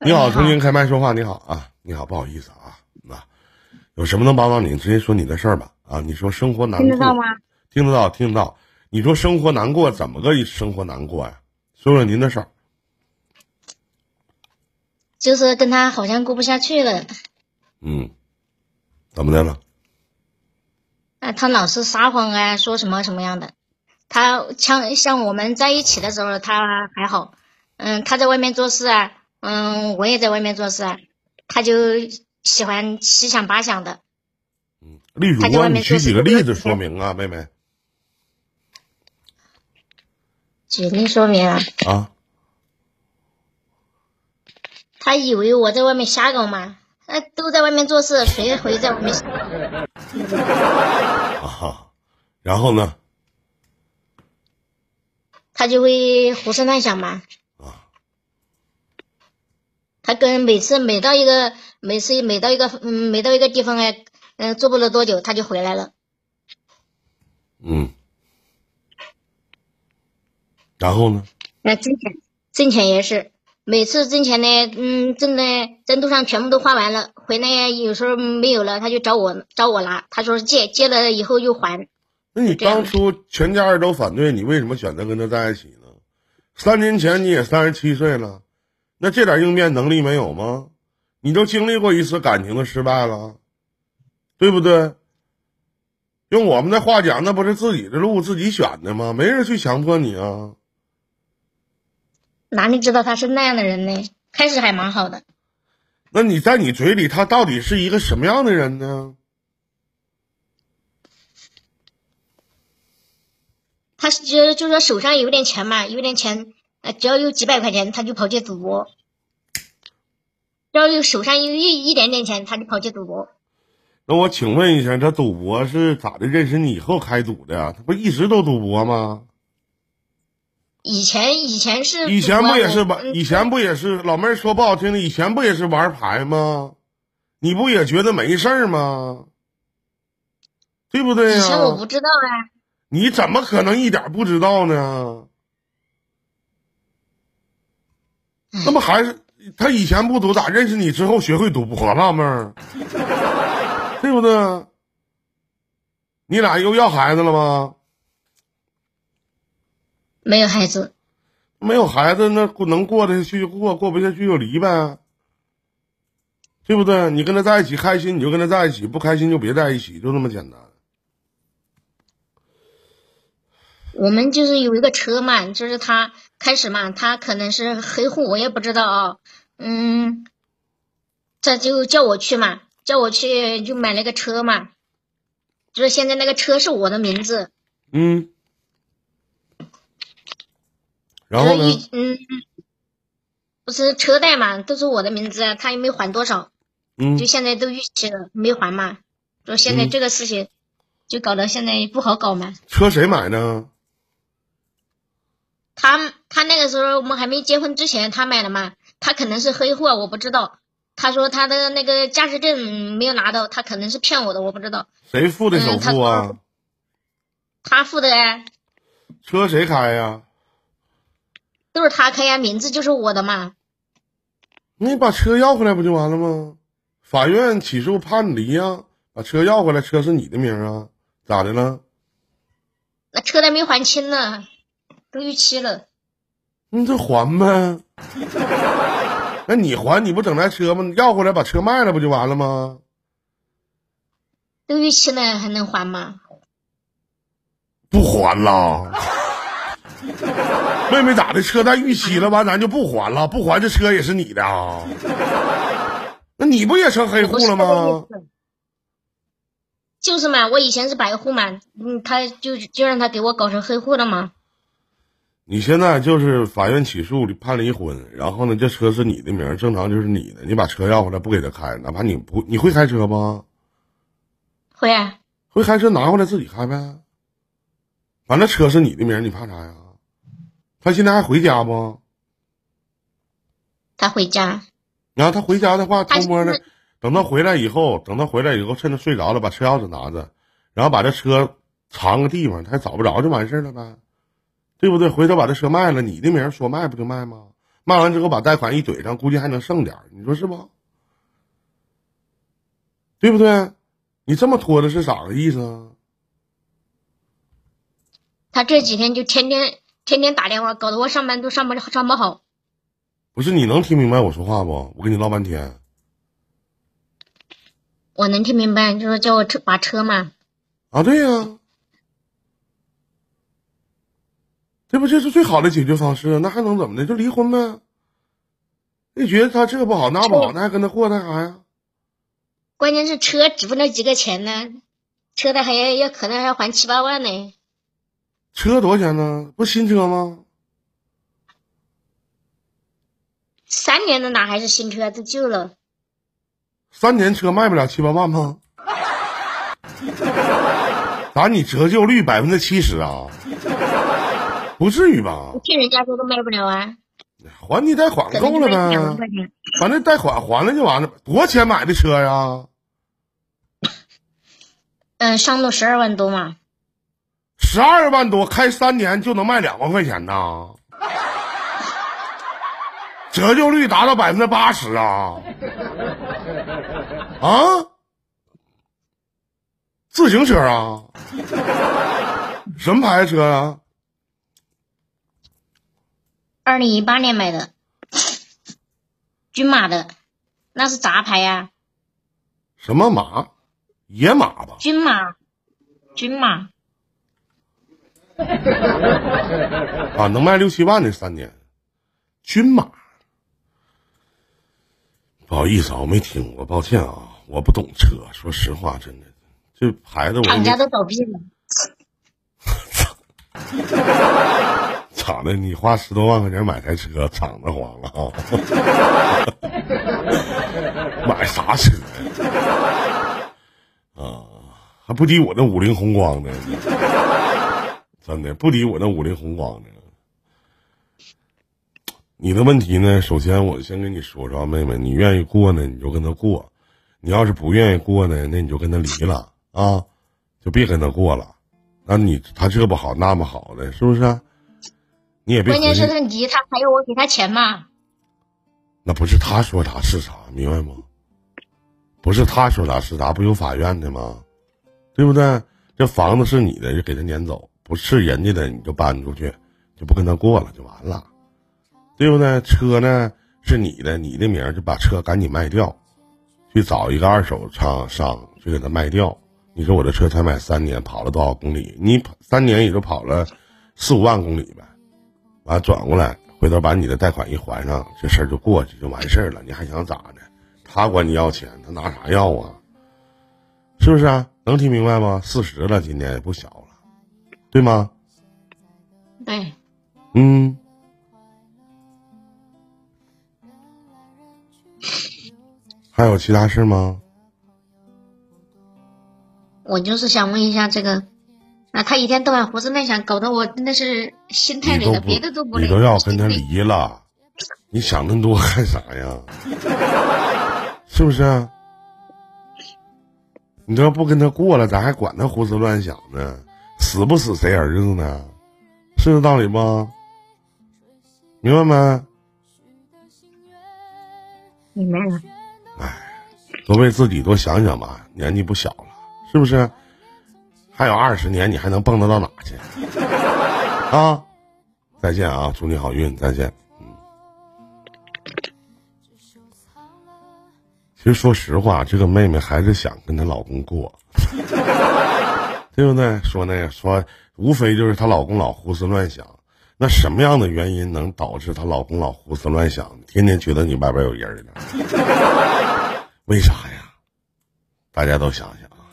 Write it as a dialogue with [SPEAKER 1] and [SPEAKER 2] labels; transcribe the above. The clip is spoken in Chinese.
[SPEAKER 1] 你好，重新开麦说话。你好啊，你好，不好意思啊，那有什么能帮到你？直接说你的事儿吧。啊，你说生活难过，
[SPEAKER 2] 听得到吗？
[SPEAKER 1] 听得到，听得到。你说生活难过，怎么个生活难过呀？说说您的事儿。
[SPEAKER 2] 就是跟他好像过不下去了。
[SPEAKER 1] 嗯，怎么的了？
[SPEAKER 2] 啊，他老是撒谎啊，说什么什么样的。他像像我们在一起的时候，他还好。嗯，他在外面做事啊，嗯，我也在外面做事啊，他就喜欢七想八想的。
[SPEAKER 1] 嗯，例如啊，你举几个例子说明啊，妹妹。
[SPEAKER 2] 举例说明啊。
[SPEAKER 1] 啊。
[SPEAKER 2] 他以为我在外面瞎搞嘛？那都在外面做事，谁会在外面？
[SPEAKER 1] 啊，然后呢？
[SPEAKER 2] 他就会胡思乱想嘛。
[SPEAKER 1] 啊。
[SPEAKER 2] 他跟每次每到一个每次每到一个嗯每到一个地方哎嗯做不了多久他就回来了。
[SPEAKER 1] 嗯。然后呢？
[SPEAKER 2] 那挣钱挣钱也是。每次挣钱呢，嗯，挣的在路上全部都花完了，回来有时候没有了，他就找我找我拿，他说借借了以后又还。
[SPEAKER 1] 那你当初全家人都反对你，为什么选择跟他在一起呢？三年前你也三十七岁了，那这点应变能力没有吗？你都经历过一次感情的失败了，对不对？用我们的话讲，那不是自己的路自己选的吗？没人去强迫你啊。
[SPEAKER 2] 哪里知道他是那样的人呢？开始还蛮好的。
[SPEAKER 1] 那你在你嘴里，他到底是一个什么样的人呢？
[SPEAKER 2] 他就就说手上有点钱嘛，有点钱，只要有几百块钱，他就跑去赌博。只要有手上有一一点点钱，他就跑去赌博。
[SPEAKER 1] 那我请问一下，他赌博是咋的？认识你以后开赌的？他不一直都赌博吗？
[SPEAKER 2] 以前以前是
[SPEAKER 1] 以前不也是玩？以前不也是老妹儿说不好听的，以前不也是玩牌吗？你不也觉得没事儿吗？对不对
[SPEAKER 2] 呀？以前我不知道啊。
[SPEAKER 1] 你怎么可能一点不知道呢？那不还是他以前不赌，咋认识你之后学会赌博了，妹儿？对不对？你俩又要孩子了吗？
[SPEAKER 2] 没有孩子，
[SPEAKER 1] 没有孩子，那能过得下去就过，过不下去就离呗，对不对？你跟他在一起开心，你就跟他在一起；不开心就别在一起，就这么简单。
[SPEAKER 2] 我们就是有一个车嘛，就是他开始嘛，他可能是黑户，我也不知道啊。嗯，这就叫我去嘛，叫我去就买了个车嘛，就是现在那个车是我的名字。
[SPEAKER 1] 嗯。然后呢？
[SPEAKER 2] 嗯，不是车贷嘛，都是我的名字，他也没还多少，
[SPEAKER 1] 嗯，
[SPEAKER 2] 就现在都逾期了，没还嘛，就现在这个事情就搞得现在不好搞嘛。
[SPEAKER 1] 车谁买的？
[SPEAKER 2] 他他那个时候我们还没结婚之前他买的嘛，他可能是黑货，我不知道。他说他的那个驾驶证没有拿到，他可能是骗我的，我不知道。
[SPEAKER 1] 谁付的首付啊？
[SPEAKER 2] 他付的呀。
[SPEAKER 1] 车谁开呀？
[SPEAKER 2] 都是他开呀，名字就是我的嘛。
[SPEAKER 1] 你把车要回来不就完了吗？法院起诉判离呀，把车要回来，车是你的名啊，咋的了？
[SPEAKER 2] 那车贷没还清呢，都逾期了。
[SPEAKER 1] 你这还呗？那你还你不整台车吗？要回来把车卖了不就完了吗？
[SPEAKER 2] 都逾期了还能还吗？
[SPEAKER 1] 不还了。妹妹咋的？车贷逾期了，完咱就不还了，不还这车也是你的啊？那你不也成黑户了吗？
[SPEAKER 2] 就是嘛，我以前是白户嘛，嗯，他就就让他给我搞成黑户了吗？
[SPEAKER 1] 你现在就是法院起诉判离婚，然后呢，这车是你的名，正常就是你的，你把车要回来不给他开，哪怕你不你会开车吗？
[SPEAKER 2] 会啊。
[SPEAKER 1] 会开车拿回来自己开呗，反正车是你的名，你怕啥呀？他现在还回家不？
[SPEAKER 2] 他回家。
[SPEAKER 1] 然后他回家的话，偷摸的，等他回来以后，等他回来以后，趁他睡着了，把车钥匙拿着，然后把这车藏个地方，他找不着就完事了呗，对不对？回头把这车卖了，你的名说卖不就卖吗？卖完之后把贷款一怼上，估计还能剩点儿，你说是不？对不对？你这么拖着是咋个意思啊？
[SPEAKER 2] 他这几天就天天天天打电话，搞得我上班都上不了上不好。
[SPEAKER 1] 不是你能听明白我说话不？我跟你唠半天。
[SPEAKER 2] 我能听明白，就说叫我车把车嘛。
[SPEAKER 1] 啊，对呀，这不这是最好的解决方式？那还能怎么的？就离婚呗。你觉得他这不好那不好，那还跟他过那啥呀？
[SPEAKER 2] 关键是车值不了几个钱呢，车的还要要可能还要还七八万呢。
[SPEAKER 1] 车多少钱呢？不新车吗？
[SPEAKER 2] 三年的哪还是新车，都旧了。
[SPEAKER 1] 三年车卖不了七八万吗？咋你折旧率百分之七十啊？不至于吧？
[SPEAKER 2] 听人家说都卖不了啊。
[SPEAKER 1] 还你贷款够了呗，反正贷款还了就完了。多少钱买的车呀？
[SPEAKER 2] 嗯，上路十二万多嘛。
[SPEAKER 1] 十二万多，开三年就能卖两万块钱呢？折旧率达到百分之八十啊！啊？自行车啊？什么牌子车啊？
[SPEAKER 2] 二零一八年买的，军马的，那是杂牌呀。
[SPEAKER 1] 什么马？野马吧？
[SPEAKER 2] 军马，军马。
[SPEAKER 1] 啊，能卖六七万的三年，军马。不好意思啊，我没听过，抱歉啊，我不懂车，说实话，真的，这牌子我。
[SPEAKER 2] 厂家都倒闭了。
[SPEAKER 1] 咋的？你花十多万块钱买台车，厂子黄了啊？买啥车呀？啊，还不敌我那五菱宏光呢？真的不敌我那五菱宏光呢？你的问题呢？首先，我先跟你说说，妹妹，你愿意过呢，你就跟他过；你要是不愿意过呢，那你就跟他离了啊，就别跟他过了。那你他这不好那不好的，是不是？你也别
[SPEAKER 2] 关键是他离他还要我给他钱嘛？
[SPEAKER 1] 那不是他说啥是啥，明白吗？不是他说啥是啥，不有法院的吗？对不对？这房子是你的，就给他撵走；不是人家的，你就搬出去，就不跟他过了，就完了，对不对？车呢是你的，你的名就把车赶紧卖掉，去找一个二手厂商去给他卖掉。你说我这车才买三年，跑了多少公里？你三年也就跑了四五万公里呗。完转过来，回头把你的贷款一还上，这事儿就过去，就完事儿了。你还想咋的？他管你要钱，他拿啥要啊？是不是啊？能听明白吗？四十了，今年也不小了，对吗？
[SPEAKER 2] 对。
[SPEAKER 1] 嗯。还有其他事吗？
[SPEAKER 2] 我就是想问一下这个。啊，他一天到晚胡思乱想，搞得我真的是心太累了，别的都不累。
[SPEAKER 1] 你都要跟他离了，你想那么多干啥呀？是不是？你这不跟他过了，咱还管他胡思乱想呢？死不死谁儿子呢？是这道理不？明白没？
[SPEAKER 2] 明白了。
[SPEAKER 1] 哎，多为自己多想想吧，年纪不小了，是不是？还有二十年，你还能蹦跶到哪去？啊！再见啊！祝你好运！再见。嗯。其实说实话，这个妹妹还是想跟她老公过，对不对？说那个说，无非就是她老公老胡思乱想。那什么样的原因能导致她老公老胡思乱想，天天觉得你外边有人呢？为啥呀？大家都想想啊。